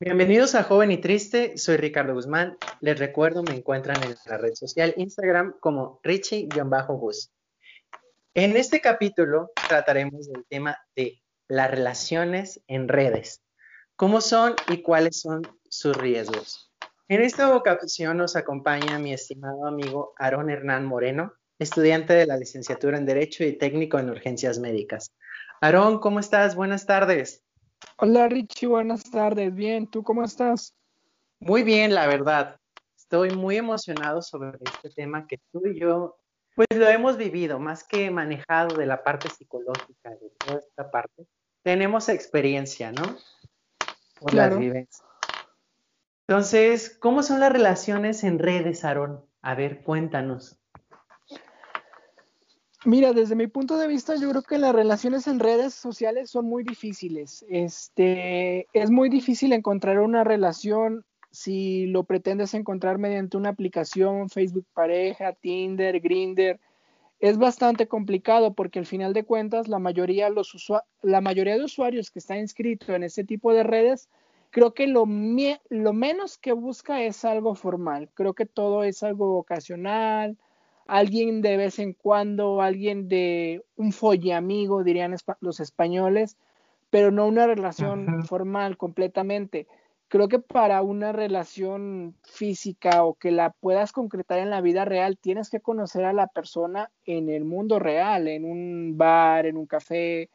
Bienvenidos a Joven y Triste, soy Ricardo Guzmán. Les recuerdo, me encuentran en la red social Instagram como Richie-Bus. En este capítulo trataremos del tema de las relaciones en redes, cómo son y cuáles son sus riesgos. En esta ocasión nos acompaña mi estimado amigo Aaron Hernán Moreno, estudiante de la licenciatura en Derecho y técnico en urgencias médicas. Aarón, ¿cómo estás? Buenas tardes. Hola Richie, buenas tardes. Bien, ¿tú cómo estás? Muy bien, la verdad. Estoy muy emocionado sobre este tema que tú y yo, pues lo hemos vivido, más que manejado de la parte psicológica, de toda esta parte. Tenemos experiencia, ¿no? Por claro. Entonces, ¿cómo son las relaciones en redes, Aarón? A ver, cuéntanos. Mira, desde mi punto de vista, yo creo que las relaciones en redes sociales son muy difíciles. Este, es muy difícil encontrar una relación si lo pretendes encontrar mediante una aplicación, Facebook Pareja, Tinder, Grinder. Es bastante complicado porque al final de cuentas la mayoría, de usuarios que están inscritos en este tipo de redes, creo que lo, lo menos que busca es algo formal. Creo que todo es algo ocasional, alguien de vez en cuando, alguien de un folle amigo, dirían los españoles, pero no una relación formal completamente. Creo que para una relación física o que la puedas concretar en la vida real, tienes que conocer a la persona en el mundo real, en un bar, en un café,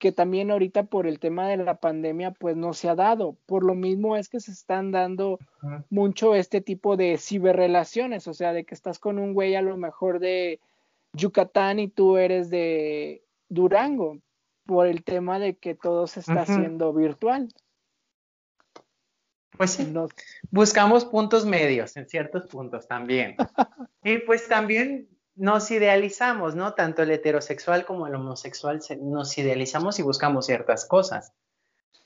que también ahorita por el tema de la pandemia pues no se ha dado. Por lo mismo es que se están dando mucho este tipo de ciberrelaciones, o sea, de que estás con un güey a lo mejor de Yucatán y tú eres de Durango, por el tema de que todo se está haciendo virtual. Pues sí, buscamos puntos medios en ciertos puntos también. y pues también nos idealizamos, ¿no? Tanto el heterosexual como el homosexual nos idealizamos y buscamos ciertas cosas.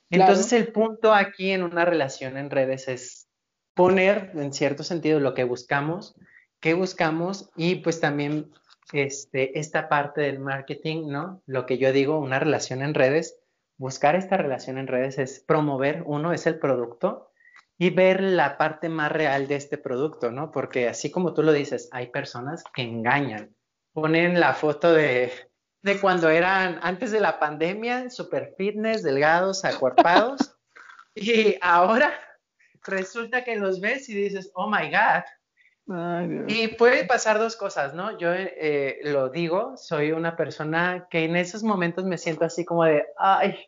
Entonces el punto aquí en una relación en redes es poner en cierto sentido lo que buscamos, qué buscamos y pues también este, esta parte del marketing, ¿no? Lo que yo digo, una relación en redes, buscar esta relación en redes es promover, uno es el producto y ver la parte más real de este producto, ¿no? Porque así como tú lo dices, hay personas que engañan. Ponen la foto de, de cuando eran antes de la pandemia, super fitness, delgados, acuerpados, y ahora resulta que los ves y dices, oh my God. y puede pasar dos cosas, ¿no? Yo eh, lo digo, soy una persona que en esos momentos me siento así como de, ay,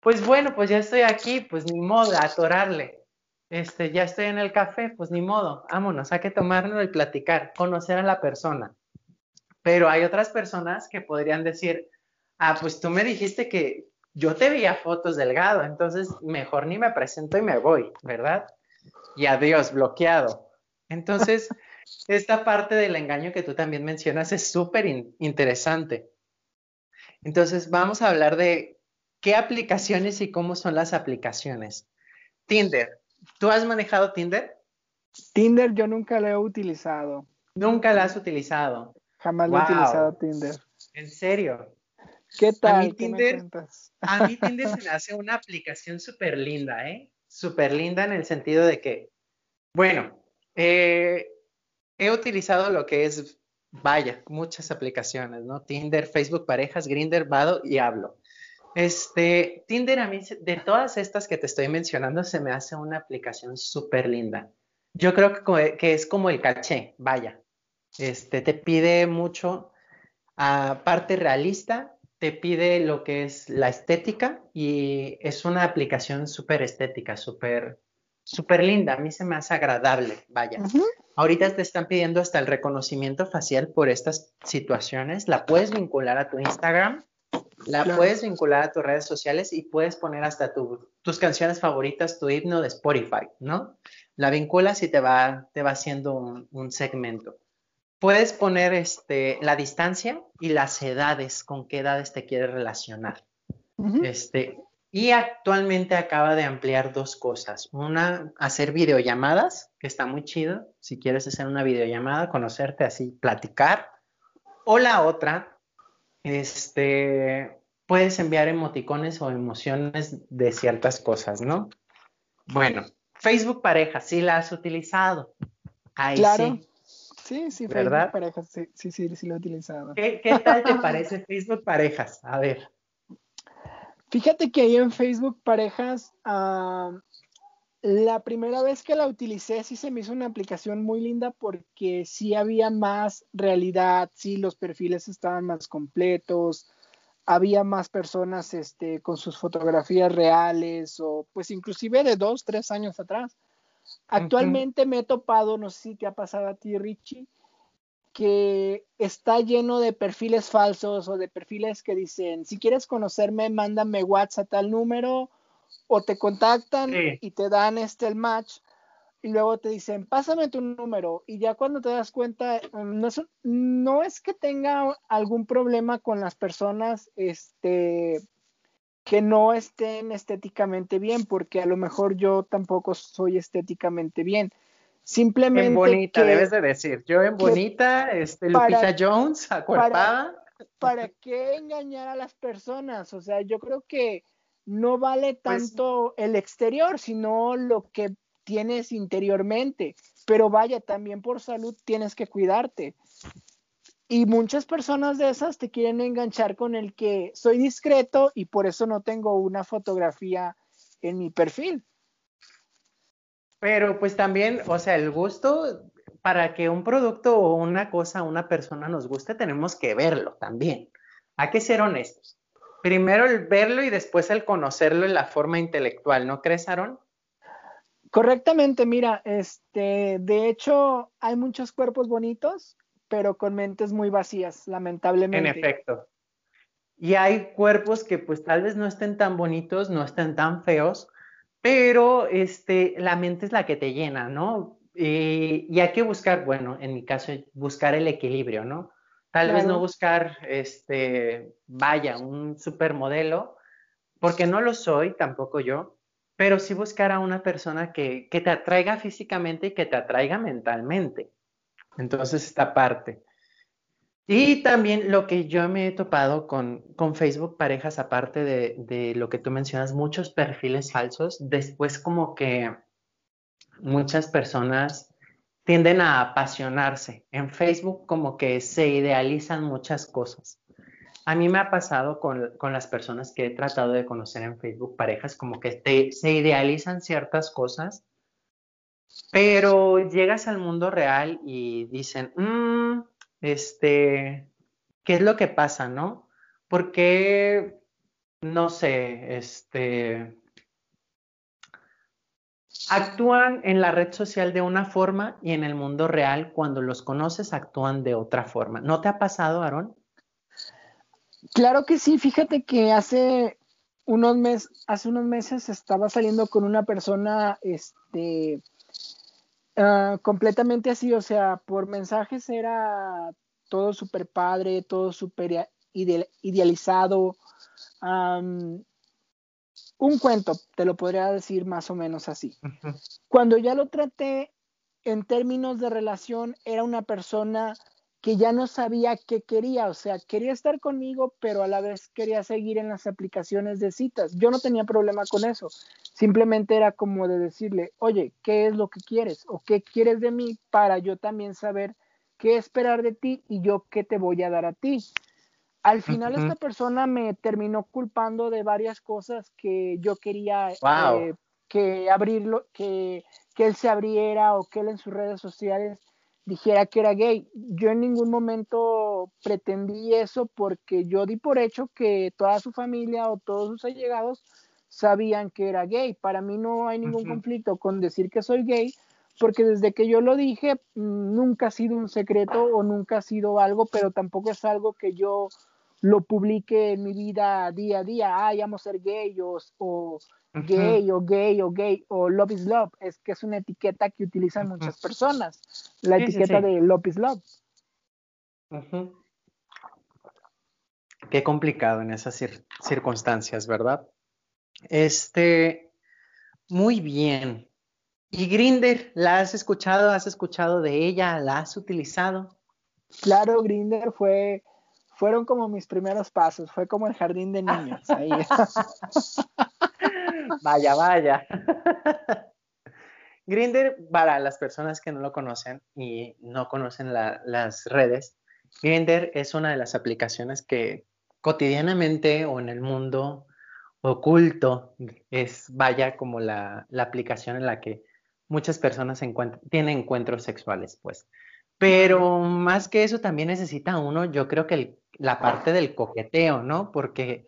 pues bueno, pues ya estoy aquí, pues ni modo, atorarle este, ya estoy en el café, pues ni modo, vámonos, hay que tomarlo y platicar, conocer a la persona. Pero hay otras personas que podrían decir, ah, pues tú me dijiste que yo te veía fotos delgado, entonces mejor ni me presento y me voy, ¿verdad? Y adiós, bloqueado. Entonces, esta parte del engaño que tú también mencionas es súper interesante. Entonces, vamos a hablar de qué aplicaciones y cómo son las aplicaciones. Tinder, ¿Tú has manejado Tinder? Tinder yo nunca lo he utilizado. Nunca la has utilizado. Jamás lo he utilizado Tinder. ¿En serio? ¿Qué tal? A mí Tinder, a mí Tinder se me hace una aplicación súper linda, ¿eh? Súper linda en el sentido de que, bueno, eh, he utilizado lo que es, vaya, muchas aplicaciones, ¿no? Tinder, Facebook Parejas, Grinder, Vado y Hablo. Este, Tinder a mí, de todas estas que te estoy mencionando, se me hace una aplicación súper linda. Yo creo que, es como el caché, vaya. Este, te pide mucho, aparte realista, te pide lo que es la estética y es una aplicación súper estética, súper súper linda, a mí se me hace agradable, vaya. Ahorita te están pidiendo hasta el reconocimiento facial por estas situaciones, la puedes vincular a tu Instagram la puedes vincular a tus redes sociales y puedes poner hasta tus canciones favoritas, tu himno de Spotify, ¿no? La vinculas y te va, te va haciendo un, segmento. Puedes poner este, la distancia y las edades, con qué edades te quieres relacionar. este, y actualmente acaba de ampliar dos cosas. Una, hacer videollamadas, que está muy chido. Si quieres hacer una videollamada, conocerte así, platicar. O la otra, este, puedes enviar emoticones o emociones de ciertas cosas, ¿no? Bueno, Facebook pareja, sí la has utilizado. Ahí claro. sí. Sí, sí, ¿verdad? Facebook parejas, sí, sí, sí, sí lo he utilizado. ¿Qué, qué tal te parece Facebook parejas? A ver. Fíjate que ahí en Facebook parejas, ah, la primera vez que la utilicé sí se me hizo una aplicación muy linda porque sí había más realidad, sí los perfiles estaban más completos, había más personas este, con sus fotografías reales o pues inclusive de dos, tres años atrás. Actualmente me he topado, no sé si te ha pasado a ti, Richie, que está lleno de perfiles falsos o de perfiles que dicen, si quieres conocerme, mándame WhatsApp a tal número o te contactan Sí. y te dan este el match y luego te dicen, pásame tu número y ya cuando te das cuenta, mm, no es, no es que tenga algún problema con las personas, este, que no estén estéticamente bien, porque a lo mejor yo tampoco soy estéticamente bien. Simplemente En bonita, que debes de decir. Yo en bonita, este, para- Lupita Jones, acuerpada. ¿para qué engañar a las personas? O sea, yo creo que no vale Pues- tanto el exterior, sino lo que tienes interiormente. Pero vaya, también por salud tienes que cuidarte. Y muchas personas de esas te quieren enganchar con el que soy discreto y por eso no tengo una fotografía en mi perfil. Pero pues también, o sea, el gusto, para que un producto o una cosa, una persona nos guste, tenemos que verlo también. Hay que ser honestos. Primero el verlo y después el conocerlo en la forma intelectual, ¿no crees, Aaron? Correctamente, mira, este, de hecho, hay muchos cuerpos bonitos, pero con mentes muy vacías, En lamentablemente. efecto. Y hay cuerpos que pues tal vez no estén tan bonitos, no estén tan feos, pero este, la mente es la que te llena, ¿no? Y, y hay que buscar, bueno, en mi caso, buscar el equilibrio, ¿no? Tal vez no buscar, este, vaya, un supermodelo, porque no lo soy, tampoco yo, pero sí buscar a una persona que, que te atraiga físicamente y que te atraiga mentalmente. Entonces, esta parte. Y también lo que yo me he topado con, con Facebook parejas, aparte de, de lo que tú mencionas, muchos perfiles falsos, después como que muchas personas tienden a apasionarse. En Facebook como que se idealizan muchas cosas. A mí me ha pasado con, con las personas que he tratado de conocer en Facebook parejas, como que se idealizan ciertas cosas, pero llegas al mundo real y dicen, "Mm, este, ¿qué es lo que pasa, no? Porque, no sé, este, actúan en la red social de una forma y en el mundo real, cuando los conoces, actúan de otra forma. ¿No te ha pasado, Aaron? Claro que sí, fíjate que hace unos meses, hace unos meses estaba saliendo con una persona, este, ah, completamente así, o sea, por mensajes era todo súper padre, todo súper ide- idealizado. Un cuento, te lo podría decir más o menos así. Cuando ya lo traté en términos de relación, era una persona que ya no sabía qué quería, o sea, quería estar conmigo, pero a la vez quería seguir en las aplicaciones de citas. Yo no tenía problema con eso, simplemente era como de decirle, oye, ¿qué es lo que quieres? ¿O qué quieres de mí para yo también saber qué esperar de ti y yo qué te voy a dar a ti? Al final esta persona me terminó culpando de varias cosas que yo quería Wow. eh, que abrirlo, que, que él se abriera o que él en sus redes sociales dijera que era gay. Yo en ningún momento pretendí eso porque yo di por hecho que toda su familia o todos sus allegados sabían que era gay. Para mí no hay ningún conflicto con decir que soy gay porque desde que yo lo dije mm, nunca ha sido un secreto o nunca ha sido algo, pero tampoco es algo que yo lo publique en mi vida día a día, ah, llamo a ser gay o, o gay o gay o gay o love is love, es que es una etiqueta que utilizan muchas personas, la Sí, etiqueta sí. de love is love. Qué complicado en esas cir- circunstancias, ¿verdad? Este, muy bien. ¿Y Grinder, la has escuchado? ¿Has escuchado de ella? ¿La has utilizado? Claro, Grinder fue, fueron como mis primeros pasos, fue como el jardín de niños. Ahí. vaya, vaya. Grinder, para las personas que no lo conocen y no conocen las redes, Grinder es una de las aplicaciones que cotidianamente o en el mundo oculto es, vaya, como la, aplicación en la que muchas personas tienen encuentros sexuales, pues. Pero más que eso también necesita uno, yo creo que la parte del coqueteo, ¿no? Porque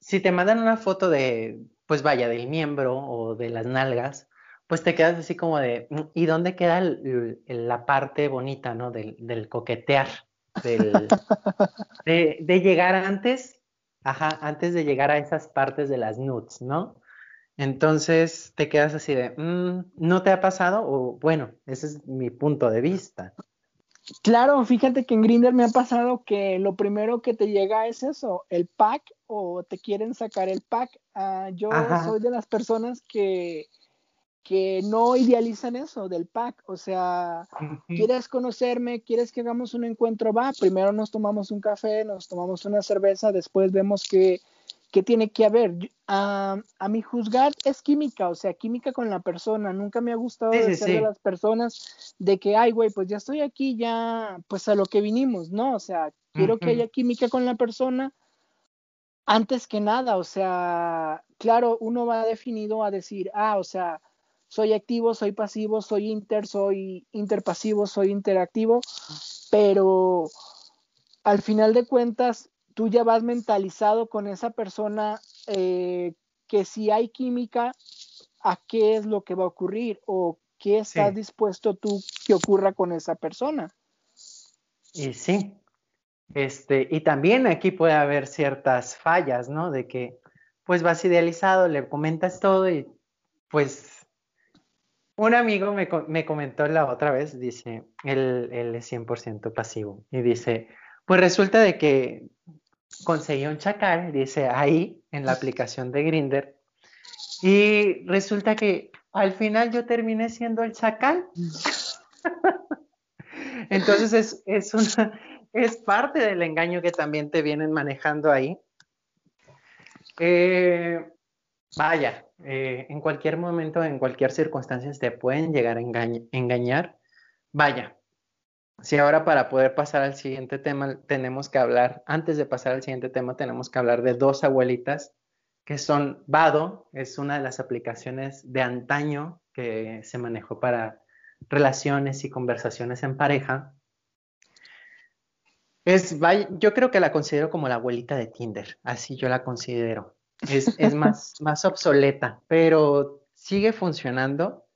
si te mandan una foto de, pues vaya, del miembro o de las nalgas, pues te quedas así como de, mm, ¿y dónde queda la parte bonita, ¿no? Del, coquetear, de, llegar antes, ajá, antes de llegar a esas partes de las nudes, ¿no? Entonces te quedas así de, mm, ¿no te ha pasado? O bueno, ese es mi punto de vista. Claro, fíjate que en Grinder me ha pasado que lo primero que te llega es eso, el pack o te quieren sacar el pack. Ah, yo soy de las personas que, que no idealizan eso del pack. O sea, quieres conocerme, quieres que hagamos un encuentro, va, primero nos tomamos un café, nos tomamos una cerveza, después vemos que ¿qué tiene que haber? A, mi juzgar es química, o sea, química con la persona. Nunca me ha gustado de ser de las personas de que, ay, güey, pues ya estoy aquí, ya, pues a lo que vinimos, ¿no? O sea, quiero que haya química con la persona antes que nada, o sea, claro, uno va definido a decir, ah, o sea, soy activo, soy pasivo, soy inter, soy interpasivo, soy interactivo, pero al final de cuentas, tú ya vas mentalizado con esa persona eh, que si hay química, a qué es lo que va a ocurrir o qué estás dispuesto tú que ocurra con esa persona. Y sí, este, y también aquí puede haber ciertas fallas, ¿no? De que pues vas idealizado, le comentas todo y pues un amigo me, me comentó la otra vez, dice, él, él es 100% pasivo y dice, pues resulta de que conseguí un chacal, dice ahí en la aplicación de Grinder, y resulta que al final yo terminé siendo el chacal. Entonces es, es, una, es parte del engaño que también te vienen manejando ahí. Eh, vaya, eh, en cualquier momento, en cualquier circunstancia te pueden llegar a engañar. Vaya, si ahora para poder pasar al siguiente tema tenemos que hablar, antes de pasar al siguiente tema tenemos que hablar de dos abuelitas que son Vado, es una de las aplicaciones de antaño que se manejó para relaciones y conversaciones en pareja. Es, yo creo que la considero como la abuelita de Tinder, así yo la considero. Es, es más, más obsoleta, pero sigue funcionando.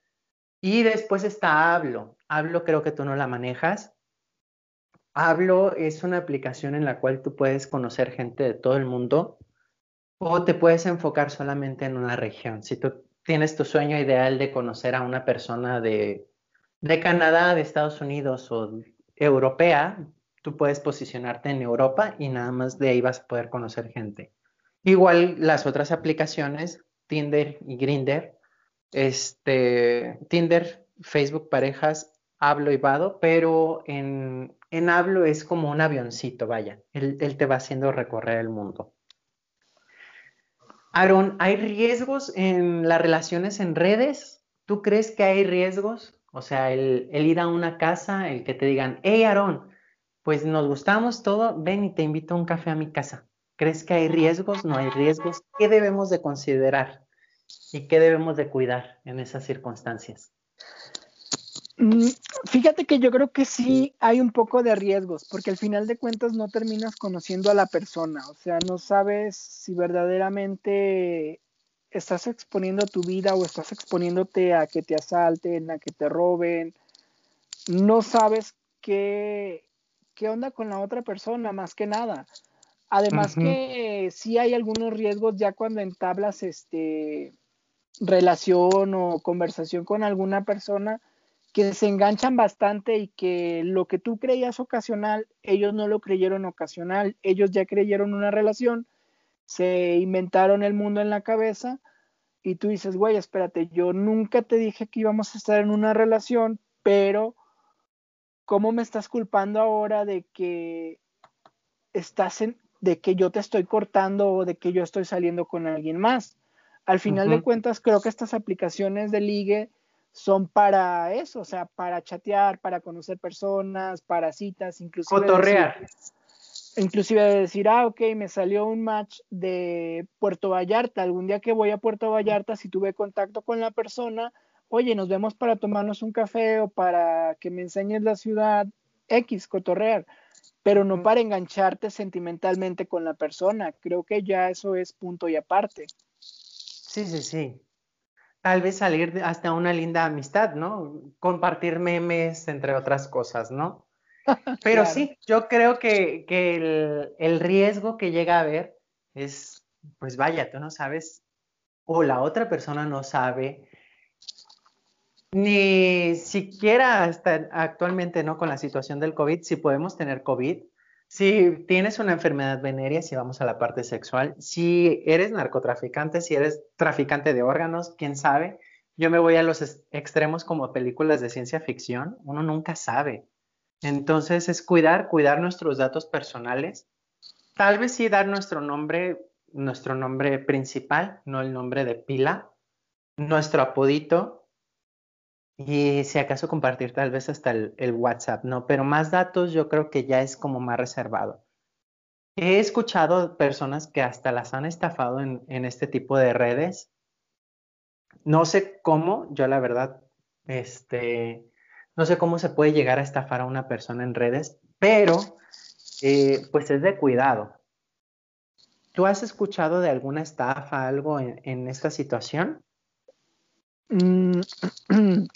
Y después está Hablo. Hablo creo que tú no la manejas. Hablo es una aplicación en la cual tú puedes conocer gente de todo el mundo o te puedes enfocar solamente en una región. Si tú tienes tu sueño ideal de conocer a una persona de, de Canadá, de Estados Unidos o europea, tú puedes posicionarte en Europa y nada más de ahí vas a poder conocer gente. Igual las otras aplicaciones, Tinder y Grinder, este, Tinder, Facebook Parejas, Hablo y Vado, pero en, en hablo es como un avioncito, vaya. Él, te va haciendo recorrer el mundo. Aaron, ¿hay riesgos en las relaciones en redes? ¿Tú crees que hay riesgos? O sea, el, ir a una casa, el que te digan, hey Aaron, pues nos gustamos todo, ven y te invito a un café a mi casa. ¿Crees que hay riesgos? ¿No hay riesgos? ¿Qué debemos de considerar y qué debemos de cuidar en esas circunstancias? Mm, fíjate que yo creo que sí hay un poco de riesgos, porque al final de cuentas no terminas conociendo a la persona, o sea, no sabes si verdaderamente estás exponiendo tu vida o estás exponiéndote a que te asalten, a que te roben, no sabes qué, qué onda con la otra persona, más que nada. Además que sí hay algunos riesgos ya cuando entablas este relación o conversación con alguna persona, que se enganchan bastante y que lo que tú creías ocasional, ellos no lo creyeron ocasional, ellos ya creyeron una relación, se inventaron el mundo en la cabeza y tú dices, güey, espérate, yo nunca te dije que íbamos a estar en una relación, pero ¿cómo me estás culpando ahora de que estás en, de que yo te estoy cortando o de que yo estoy saliendo con alguien más? Al final de cuentas, creo que estas aplicaciones de ligue son para eso, o sea, para chatear, para conocer personas, para citas, inclusive. Cotorrear. inclusive decir, ah, ok, me salió un match de Puerto Vallarta. Algún día que voy a Puerto Vallarta, si tuve contacto con la persona, oye, nos vemos para tomarnos un café o para que me enseñes la ciudad X, cotorrear, pero no para engancharte sentimentalmente con la persona. Creo que ya eso es punto y aparte. Sí, sí, sí tal vez salir hasta una linda amistad, ¿no? Compartir memes, entre otras cosas, ¿no? Pero sí, yo creo que, el, riesgo que llega a haber es, pues vaya, tú no sabes, o la otra persona no sabe, ni siquiera hasta actualmente, ¿no? Con la situación del COVID, si podemos tener COVID, si tienes una enfermedad venérea, si vamos a la parte sexual, si eres narcotraficante, si eres traficante de órganos, quién sabe. Yo me voy a los extremos como películas de ciencia ficción, uno nunca sabe. Entonces es cuidar, cuidar nuestros datos personales. Tal vez sí dar nuestro nombre, nuestro nombre principal, no el nombre de pila, nuestro apodito, y si acaso compartir tal vez hasta el, WhatsApp, ¿no? Pero más datos yo creo que ya es como más reservado. He escuchado personas que hasta las han estafado en, en este tipo de redes. No sé cómo, yo la verdad, este, no sé cómo se puede llegar a estafar a una persona en redes, pero eh, pues es de cuidado. ¿Tú has escuchado de alguna estafa, algo en, en esta situación? Mm,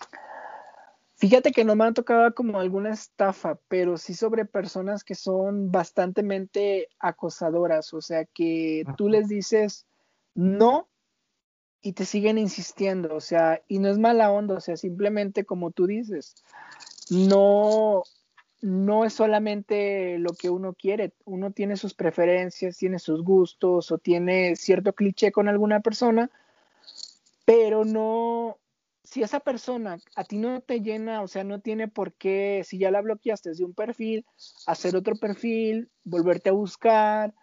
fíjate que no me ha tocado como alguna estafa, pero sí sobre personas que son bastante acosadoras, o sea que tú les dices no y te siguen insistiendo, o sea, y no es mala onda, o sea, simplemente como tú dices, no, no es solamente lo que uno quiere, uno tiene sus preferencias, tiene sus gustos o tiene cierto cliché con alguna persona pero no, si esa persona a ti no te llena, o sea, no tiene por qué, si ya la bloqueaste de un perfil, hacer otro perfil, volverte a buscar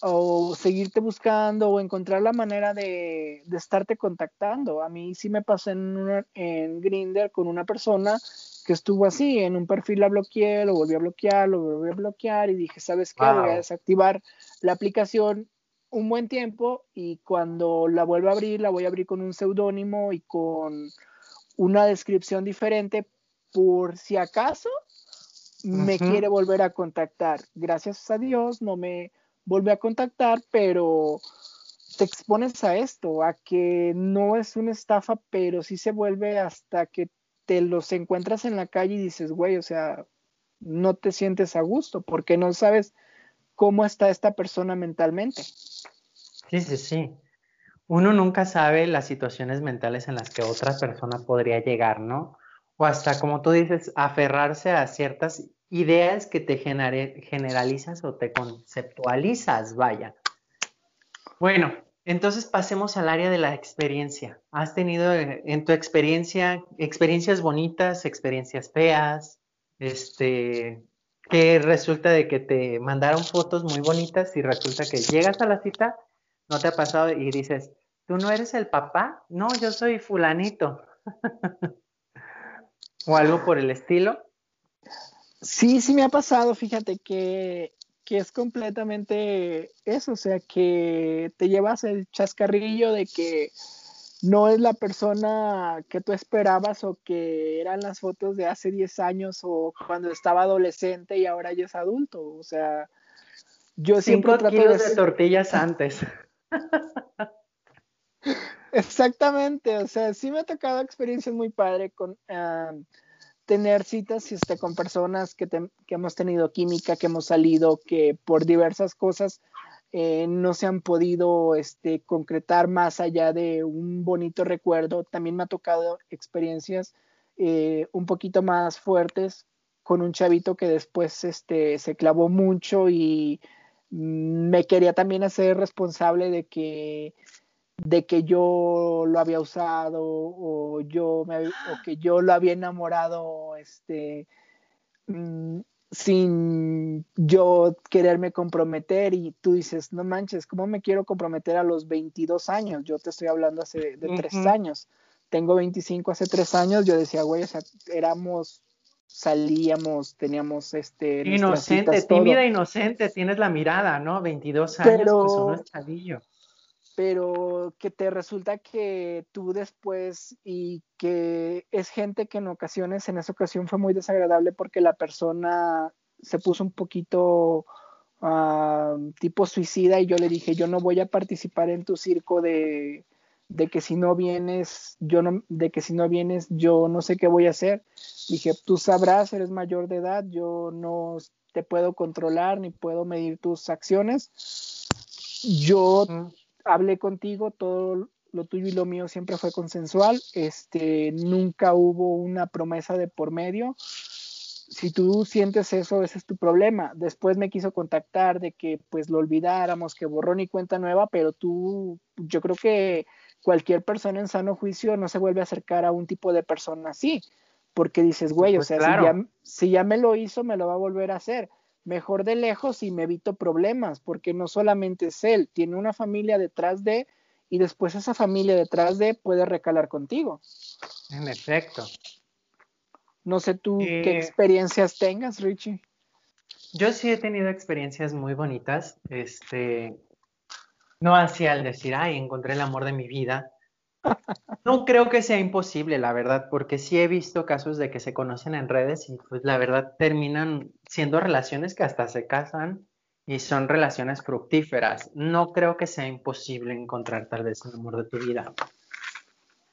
o seguirte buscando o encontrar la manera de, de estarte contactando. A mí sí me pasó en, en Grinder con una persona que estuvo así, en un perfil la bloqueé, lo volví a bloquear, lo volví a bloquear y dije, ¿sabes qué? Voy a desactivar la aplicación un buen tiempo y cuando la vuelva a abrir, la voy a abrir con un seudónimo y con una descripción diferente por si acaso me quiere volver a contactar. Gracias a Dios no me vuelve a contactar, pero te expones a esto, a que no es una estafa, pero sí se vuelve hasta que te los encuentras en la calle y dices, güey, o sea, no te sientes a gusto porque no sabes cómo está esta persona mentalmente. Sí, sí, sí. Uno nunca sabe las situaciones mentales en las que otra persona podría llegar, ¿no? O hasta, como tú dices, aferrarse a ciertas ideas que te generalizas o te conceptualizas, vaya. Bueno, entonces pasemos al área de la experiencia. ¿Has tenido eh, en tu experiencia experiencias bonitas, experiencias feas? Este, que resulta de que te mandaron fotos muy bonitas y resulta que llegas a la cita, no te ha pasado y dices, ¿tú no eres el papá? No, yo soy fulanito. o algo por el estilo. Sí, sí me ha pasado, fíjate que, que es completamente eso, o sea, que te llevas el chascarrillo de que no es la persona que tú esperabas o que eran las fotos de hace 10 años o cuando estaba adolescente y ahora ya es adulto. O sea, yo siempre trato kilos de... de tortillas antes. Exactamente, o sea, sí me ha tocado experiencias muy padre con tener citas este, con personas que, que hemos tenido química, que hemos salido, que por diversas cosas eh, no se han podido este, concretar más allá de un bonito recuerdo. También me ha tocado experiencias eh, un poquito más fuertes con un chavito que después este, se clavó mucho y me quería también hacer responsable de que de que yo lo había usado o yo me, o que yo lo había enamorado este mm, sin yo quererme comprometer y tú dices, no manches, ¿cómo me quiero comprometer a los 22 años? Yo te estoy hablando hace de tres años. Tengo 25 hace tres años, yo decía, güey, o sea, éramos, salíamos, teníamos este... Inocente, tímida, inocente, tienes la mirada, ¿no? 22 años, pues uno es chavillo pero que te resulta que tú después y que es gente que en ocasiones, en esa ocasión fue muy desagradable porque la persona se puso un poquito tipo suicida y yo le dije, yo no voy a participar en tu circo de, de que si no vienes, yo no, de que si no vienes, yo no sé qué voy a hacer. Dije, tú sabrás, eres mayor de edad, yo no te puedo controlar ni puedo medir tus acciones. Yo hablé contigo, todo lo tuyo y lo mío siempre fue consensual, este, nunca hubo una promesa de por medio. Si tú sientes eso, ese es tu problema. Después me quiso contactar de que pues lo olvidáramos, que borró ni cuenta nueva, pero tú, yo creo que cualquier persona en sano juicio no se vuelve a acercar a un tipo de persona así, porque dices, güey, o sea, si, ya, si ya me lo hizo, me lo va a volver a hacer mejor de lejos y me evito problemas, porque no solamente es él, tiene una familia detrás de y después esa familia detrás de puede recalar contigo. En efecto. No sé tú qué eh, experiencias tengas, Richie. Yo sí he tenido experiencias muy bonitas, este, no así al decir, ay, encontré el amor de mi vida, no creo que sea imposible, la verdad, porque sí he visto casos de que se conocen en redes y pues la verdad terminan siendo relaciones que hasta se casan y son relaciones fructíferas. No creo que sea imposible encontrar tal vez el amor de tu vida.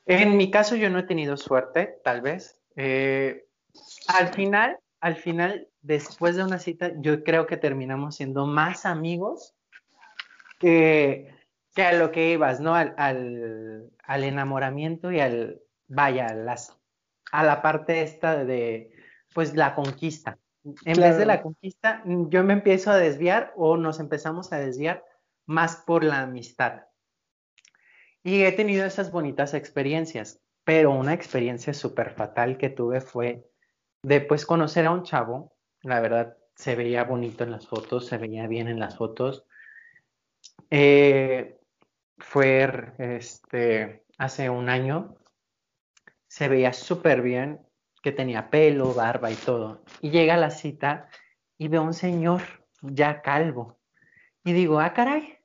En mi caso yo no he tenido suerte, tal vez. Eh, al final, al final, después de una cita, yo creo que terminamos siendo más amigos que a lo que ibas, ¿no? Al, enamoramiento y al, vaya, las, a la parte esta de, pues, la conquista. En vez de la conquista, yo me empiezo a desviar o nos empezamos a desviar más por la amistad. Y he tenido esas bonitas experiencias, pero una experiencia súper fatal que tuve fue de pues conocer a un chavo, la verdad se veía bonito en las fotos, se veía bien en las fotos. Eh, fue este, hace un año, se veía súper bien, que tenía pelo, barba y todo. Y llega a la cita y veo a un señor ya calvo. Y digo, ah, caray,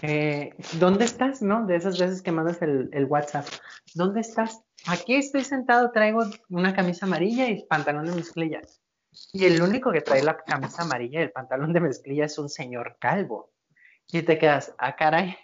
eh, ¿dónde estás? ¿No? De esas veces que mandas el, WhatsApp. ¿Dónde estás? Aquí estoy sentado, traigo una camisa amarilla y pantalón de mezclillas. Y el único que trae la camisa amarilla y el pantalón de mezclilla es un señor calvo. Y te quedas, ah, caray,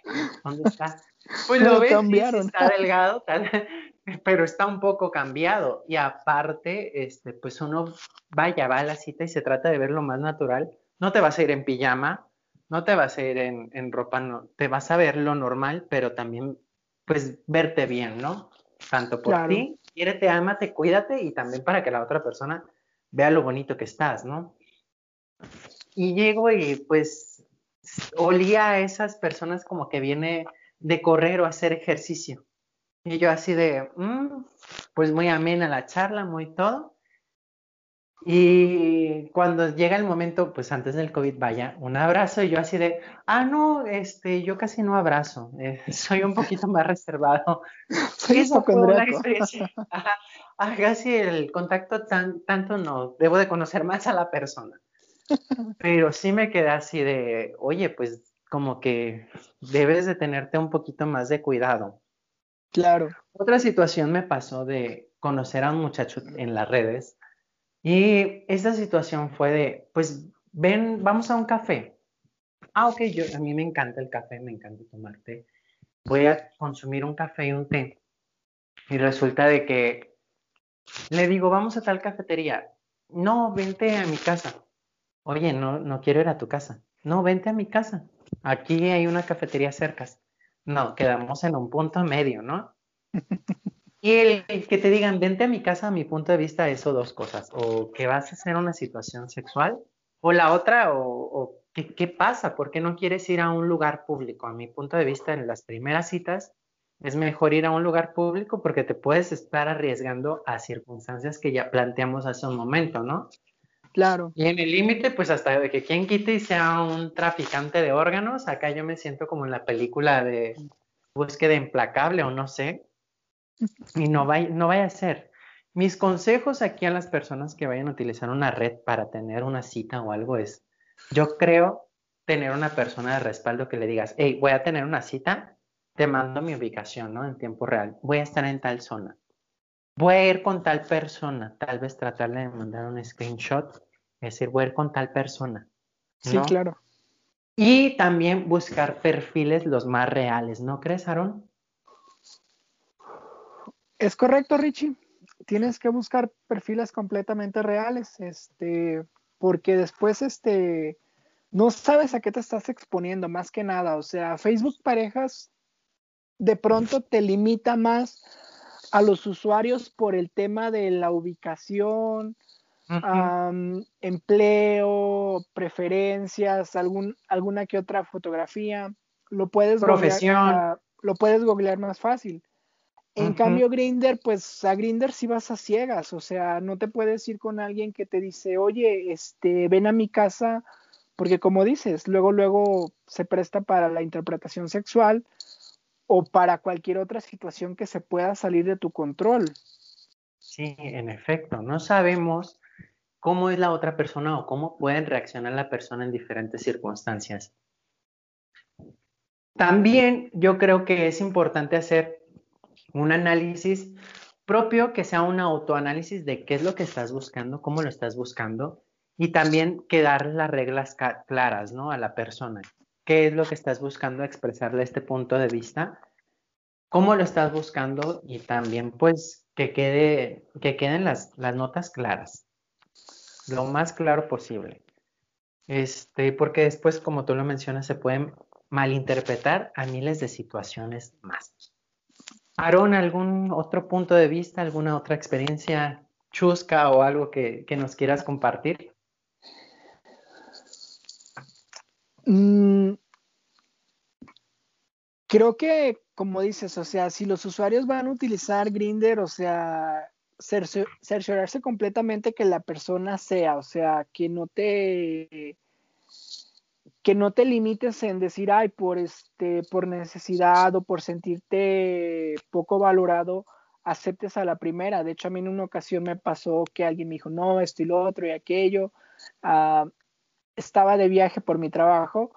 ¿dónde está? Pues lo ves, está delgado, pero está un poco cambiado. Y aparte, este, pues uno vaya, va a la cita y se trata de ver lo más natural. No te vas a ir en pijama, no te vas a ir en, en ropa, no, te vas a ver lo normal, pero también, pues, verte bien, ¿no? Tanto por ti, quiérete, ámate, cuídate y también para que la otra persona vea lo bonito que estás, ¿no? Y llego y pues olía a esas personas como que viene de correr o hacer ejercicio. Y yo así de, mm, pues muy amena la charla, muy todo. Y cuando llega el momento, pues antes del COVID, vaya, un abrazo y yo así de, ah, no, este, yo casi no abrazo, eh, soy un poquito más reservado. Soy Eso fue una experiencia. casi el contacto tan, tanto no, debo de conocer más a la persona. Pero sí me quedé así de, oye, pues como que debes de tenerte un poquito más de cuidado. Claro. Otra situación me pasó de conocer a un muchacho en las redes y esa situación fue de, pues ven, vamos a un café. Ah, ok, yo, a mí me encanta el café, me encanta tomar té. Voy a consumir un café y un té. Y resulta de que le digo, vamos a tal cafetería. No, vente a mi casa oye, no, no quiero ir a tu casa. No, vente a mi casa. Aquí hay una cafetería cerca. No, quedamos en un punto medio, ¿no? Y el, que te digan, vente a mi casa, a mi punto de vista, eso dos cosas. O que vas a hacer una situación sexual, o la otra, o, ¿qué, ¿qué, pasa? ¿Por qué no quieres ir a un lugar público? A mi punto de vista, en las primeras citas, es mejor ir a un lugar público porque te puedes estar arriesgando a circunstancias que ya planteamos hace un momento, ¿no? Claro. Y en el límite, pues hasta de que quien quite y sea un traficante de órganos, acá yo me siento como en la película de búsqueda implacable o no sé. Y no vaya, no vaya a ser. Mis consejos aquí a las personas que vayan a utilizar una red para tener una cita o algo es, yo creo tener una persona de respaldo que le digas, hey, voy a tener una cita, te mando mi ubicación, ¿no? En tiempo real. Voy a estar en tal zona. Voy a ir con tal persona. Tal vez tratarle de mandar un screenshot es decir, voy a ir con tal persona. Sí, claro. Y también buscar perfiles los más reales, ¿no crees, Aaron? Es correcto, Richie. Tienes que buscar perfiles completamente reales, este, porque después, este, no sabes a qué te estás exponiendo, más que nada. O sea, Facebook Parejas de pronto te limita más a los usuarios por el tema de la ubicación, empleo, preferencias, algún, alguna que otra fotografía. Lo puedes Profesión. lo puedes googlear más fácil. En cambio, Grinder, pues a Grinder sí vas a ciegas, o sea, no te puedes ir con alguien que te dice, oye, este, ven a mi casa, porque como dices, luego, luego se presta para la interpretación sexual o para cualquier otra situación que se pueda salir de tu control. Sí, en efecto, no sabemos cómo es la otra persona o cómo pueden reaccionar la persona en diferentes circunstancias. También yo creo que es importante hacer un análisis propio que sea un autoanálisis de qué es lo que estás buscando, cómo lo estás buscando y también que dar las reglas claras, ¿no? A la persona. ¿Qué es lo que estás buscando expresarle este punto de vista? ¿Cómo lo estás buscando? Y también, pues, que, quede, que queden las, las notas claras lo más claro posible. Este, porque después, como tú lo mencionas, se pueden malinterpretar a miles de situaciones más. Aaron, ¿algún otro punto de vista, alguna otra experiencia chusca o algo que, nos quieras compartir? Mm, creo que, como dices, o sea, si los usuarios van a utilizar Grinder, o sea, cerciorarse completamente que la persona sea, o sea, que no te que no te limites en decir, ay, por este, por necesidad o por sentirte poco valorado, aceptes a la primera. De hecho, a mí en una ocasión me pasó que alguien me dijo, no, esto y lo otro y aquello. Ah, estaba de viaje por mi trabajo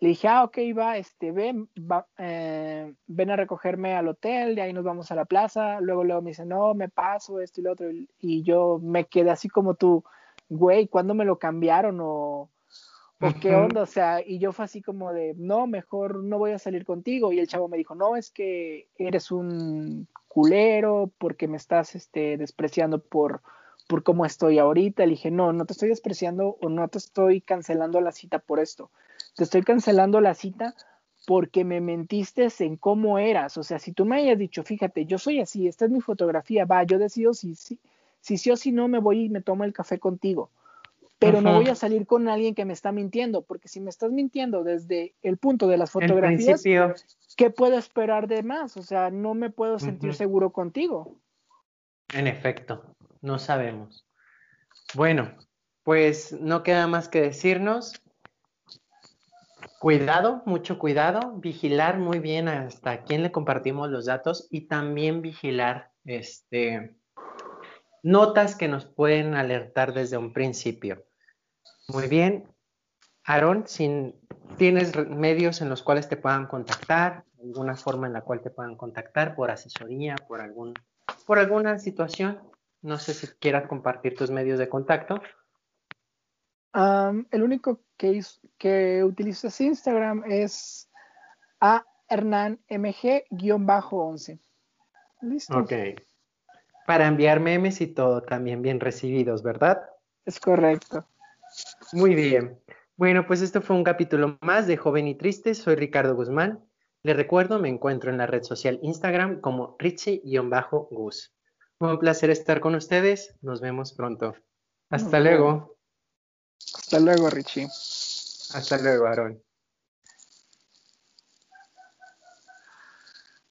le dije, ah, ok, va, este, ven, eh, ven a recogerme al hotel, de ahí nos vamos a la plaza. Luego, luego me dice, no, me paso esto y lo otro. Y yo me quedé así como tú, güey, ¿cuándo me lo cambiaron? O, o qué onda, o sea, y yo fue así como de, no, mejor no voy a salir contigo. Y el chavo me dijo, no, es que eres un culero porque me estás este, despreciando por, por cómo estoy ahorita. Le dije, no, no te estoy despreciando o no te estoy cancelando la cita por esto te estoy cancelando la cita porque me mentiste en cómo eras. O sea, si tú me hayas dicho, fíjate, yo soy así, esta es mi fotografía, va, yo decido si, si, si sí o si no me voy y me tomo el café contigo. Pero no voy a salir con alguien que me está mintiendo, porque si me estás mintiendo desde el punto de las fotografías, ¿qué puedo esperar de más? O sea, no me puedo sentir seguro contigo. En efecto, no sabemos. Bueno, pues no queda más que decirnos Cuidado, mucho cuidado, vigilar muy bien hasta quién le compartimos los datos y también vigilar este, notas que nos pueden alertar desde un principio. Muy bien, Aaron, si tienes medios en los cuales te puedan contactar, alguna forma en la cual te puedan contactar por asesoría, por, algún, por alguna situación, no sé si quieras compartir tus medios de contacto. El único que, que utilizo Instagram es a Hernán MG-11. Listo. Ok. Para enviar memes y todo también bien recibidos, ¿verdad? Es correcto. Muy bien. Bueno, pues esto fue un capítulo más de Joven y Triste. Soy Ricardo Guzmán. Les recuerdo, me encuentro en la red social Instagram como Richie-Gus. Fue un placer estar con ustedes. Nos vemos pronto. Hasta luego. Hasta luego, Richie. Hasta luego, Aaron.